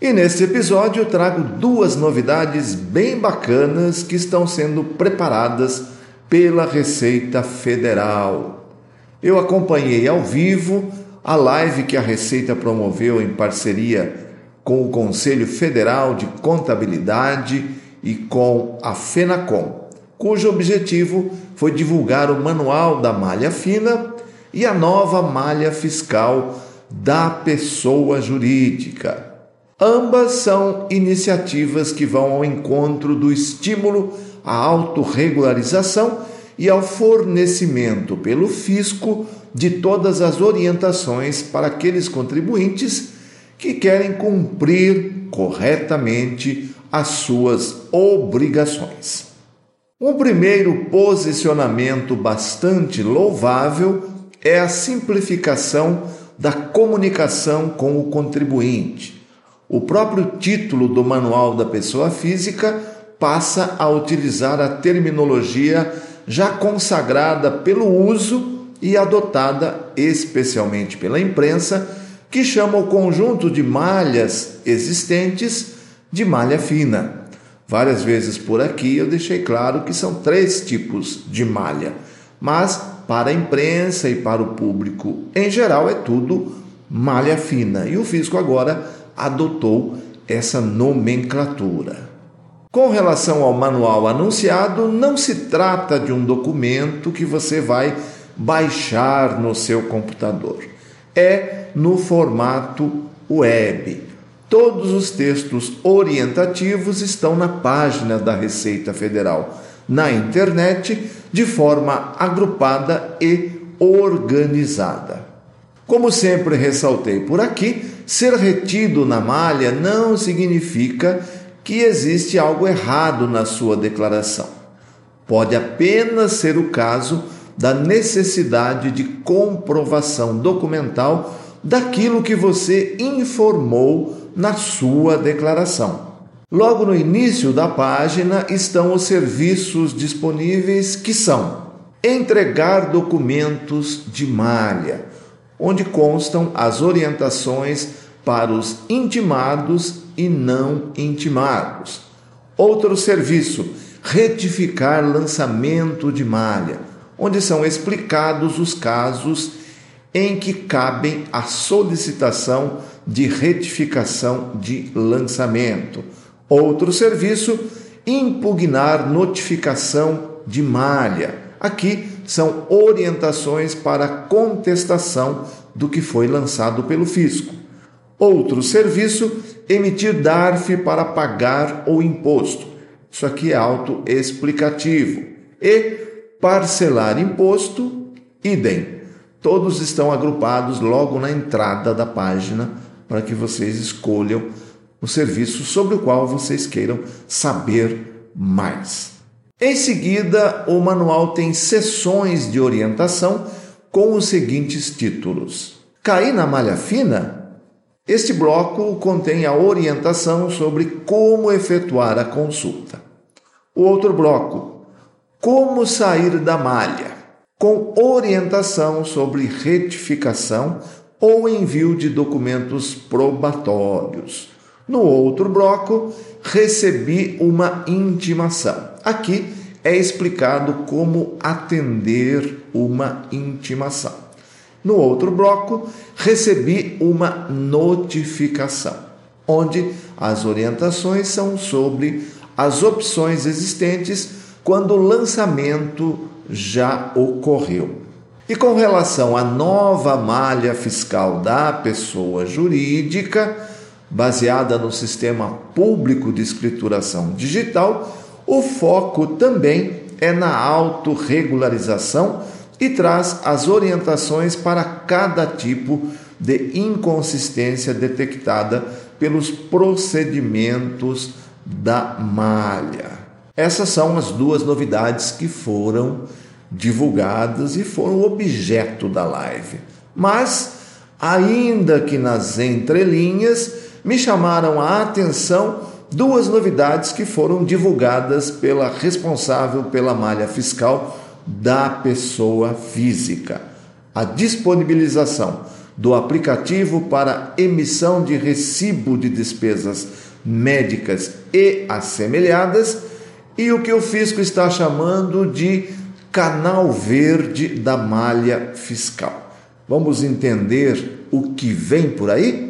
E neste episódio eu trago duas novidades bem bacanas que estão sendo preparadas pela Receita Federal. Eu acompanhei ao vivo a live que a Receita promoveu em parceria com o Conselho Federal de Contabilidade e com a FENACOM, cujo objetivo foi divulgar o manual da malha fina e a nova malha fiscal da pessoa jurídica. Ambas são iniciativas que vão ao encontro do estímulo à autorregularização e ao fornecimento pelo fisco de todas as orientações para aqueles contribuintes que querem cumprir corretamente as suas obrigações. Um primeiro posicionamento bastante louvável é a simplificação da comunicação com o contribuinte o próprio título do Manual da Pessoa Física passa a utilizar a terminologia já consagrada pelo uso e adotada especialmente pela imprensa, que chama o conjunto de malhas existentes de malha fina. Várias vezes por aqui eu deixei claro que são três tipos de malha, mas para a imprensa e para o público em geral é tudo malha fina. E o fisco agora adotou essa nomenclatura. Com relação ao manual anunciado, não se trata de um documento que você vai baixar no seu computador. É no formato web. Todos os textos orientativos estão na página da Receita Federal, na internet, de forma agrupada e organizada. Como sempre ressaltei por aqui, Ser retido na malha não significa que existe algo errado na sua declaração. Pode apenas ser o caso da necessidade de comprovação documental daquilo que você informou na sua declaração. Logo no início da página estão os serviços disponíveis que são entregar documentos de malha, onde constam as orientações para os intimados e não intimados. Outro serviço, retificar lançamento de malha, onde são explicados os casos em que cabem a solicitação de retificação de lançamento. Outro serviço, impugnar notificação de malha. Aqui são orientações para contestação do que foi lançado pelo fisco. Outro serviço, emitir DARF para pagar o imposto. Isso aqui é autoexplicativo. E parcelar imposto, idem. Todos estão agrupados logo na entrada da página para que vocês escolham o serviço sobre o qual vocês queiram saber mais. Em seguida, o manual tem sessões de orientação com os seguintes títulos: Cair na malha fina? Este bloco contém a orientação sobre como efetuar a consulta. O outro bloco, como sair da malha, com orientação sobre retificação ou envio de documentos probatórios. No outro bloco, recebi uma intimação. Aqui é explicado como atender uma intimação. No outro bloco, recebi uma notificação, onde as orientações são sobre as opções existentes quando o lançamento já ocorreu. E com relação à nova malha fiscal da pessoa jurídica, baseada no sistema público de escrituração digital, o foco também é na autorregularização e traz as orientações para cada tipo de inconsistência detectada pelos procedimentos da malha. Essas são as duas novidades que foram divulgadas e foram objeto da live. Mas, ainda que nas entrelinhas, me chamaram a atenção duas novidades que foram divulgadas pela responsável pela malha fiscal da pessoa física. A disponibilização do aplicativo para emissão de recibo de despesas médicas e assemelhadas e o que o fisco está chamando de canal verde da malha fiscal. Vamos entender o que vem por aí?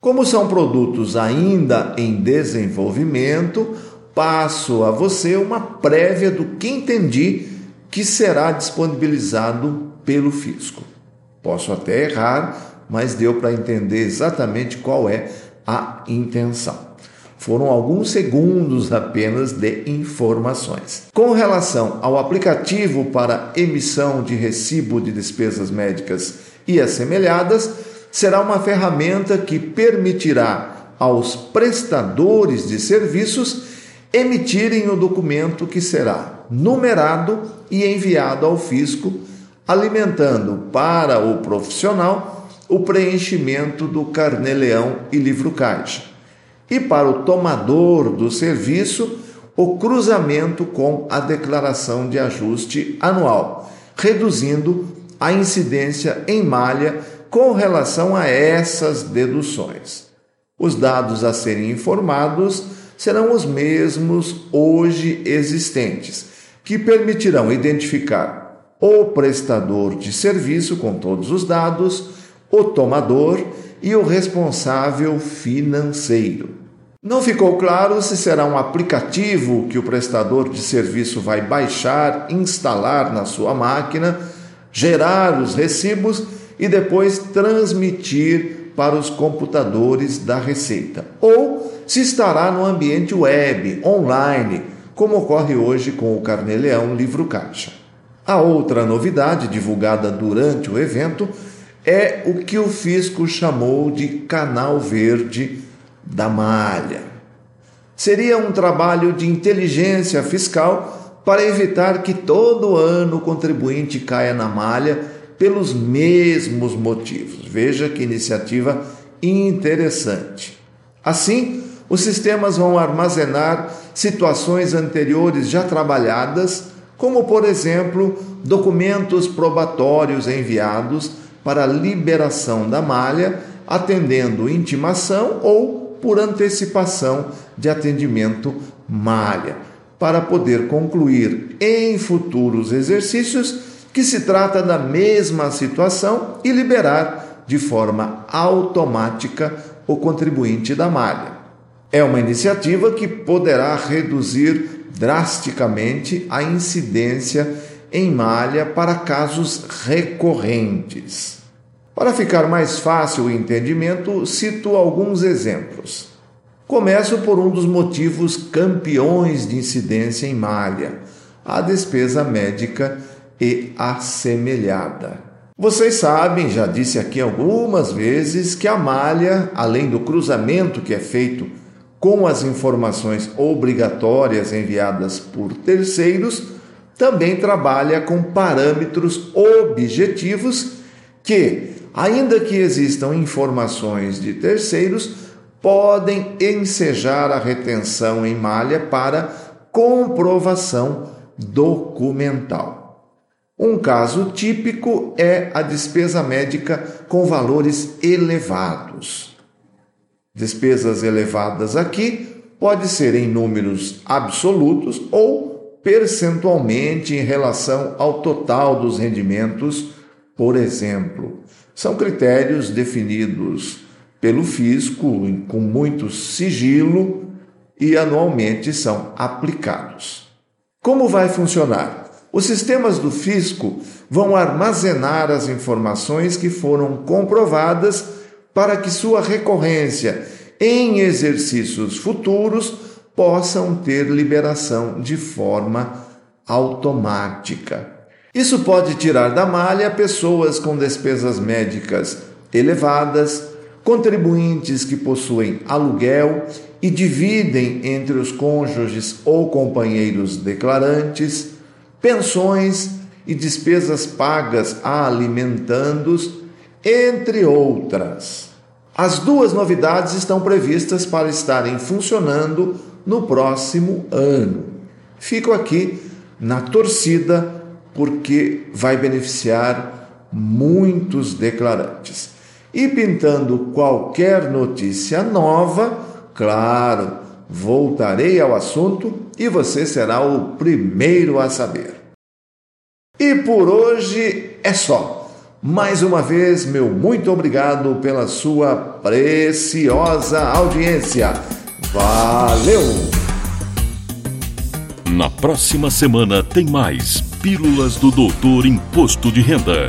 Como são produtos ainda em desenvolvimento, passo a você uma prévia do que entendi que será disponibilizado pelo fisco. Posso até errar, mas deu para entender exatamente qual é a intenção. Foram alguns segundos apenas de informações. Com relação ao aplicativo para emissão de recibo de despesas médicas e assemelhadas, será uma ferramenta que permitirá aos prestadores de serviços emitirem o documento que será numerado e enviado ao fisco, alimentando para o profissional o preenchimento do carnê-leão e livro-caixa e para o tomador do serviço o cruzamento com a declaração de ajuste anual, reduzindo a incidência em malha com relação a essas deduções. Os dados a serem informados serão os mesmos hoje existentes, que permitirão identificar o prestador de serviço com todos os dados, o tomador e o responsável financeiro. Não ficou claro se será um aplicativo que o prestador de serviço vai baixar, instalar na sua máquina, gerar os recibos e depois transmitir para os computadores da Receita. Ou se estará no ambiente web, online, como ocorre hoje com o Carneleão Livro Caixa. A outra novidade divulgada durante o evento é o que o fisco chamou de canal verde da malha. Seria um trabalho de inteligência fiscal para evitar que todo ano o contribuinte caia na malha pelos mesmos motivos. Veja que iniciativa interessante. Assim, os sistemas vão armazenar situações anteriores já trabalhadas, como, por exemplo, documentos probatórios enviados para liberação da malha, atendendo intimação ou por antecipação de atendimento malha, para poder concluir em futuros exercícios que se trata da mesma situação e liberar de forma automática o contribuinte da malha. É uma iniciativa que poderá reduzir drasticamente a incidência em malha para casos recorrentes. Para ficar mais fácil o entendimento, cito alguns exemplos. Começo por um dos motivos campeões de incidência em malha, a despesa médica e assemelhada. Vocês sabem, já disse aqui algumas vezes, que a malha, além do cruzamento que é feito com as informações obrigatórias enviadas por terceiros, também trabalha com parâmetros objetivos que ainda que existam informações de terceiros, podem ensejar a retenção em malha para comprovação documental. Um caso típico é a despesa médica com valores elevados. Despesas elevadas aqui pode ser em números absolutos ou percentualmente em relação ao total dos rendimentos, por exemplo. São critérios definidos pelo fisco com muito sigilo e anualmente são aplicados. Como vai funcionar? Os sistemas do fisco vão armazenar as informações que foram comprovadas para que sua recorrência em exercícios futuros possam ter liberação de forma automática. Isso pode tirar da malha pessoas com despesas médicas elevadas, contribuintes que possuem aluguel e dividem entre os cônjuges ou companheiros declarantes, pensões e despesas pagas a alimentandos, entre outras. As duas novidades estão previstas para estarem funcionando no próximo ano. Fico aqui na torcida porque vai beneficiar muitos declarantes. E pintando qualquer notícia nova, claro, voltarei ao assunto e você será o primeiro a saber. E por hoje é só. Mais uma vez, meu muito obrigado pela sua preciosa audiência. Valeu! Na próxima semana tem mais Pílulas do Doutor Imposto de Renda.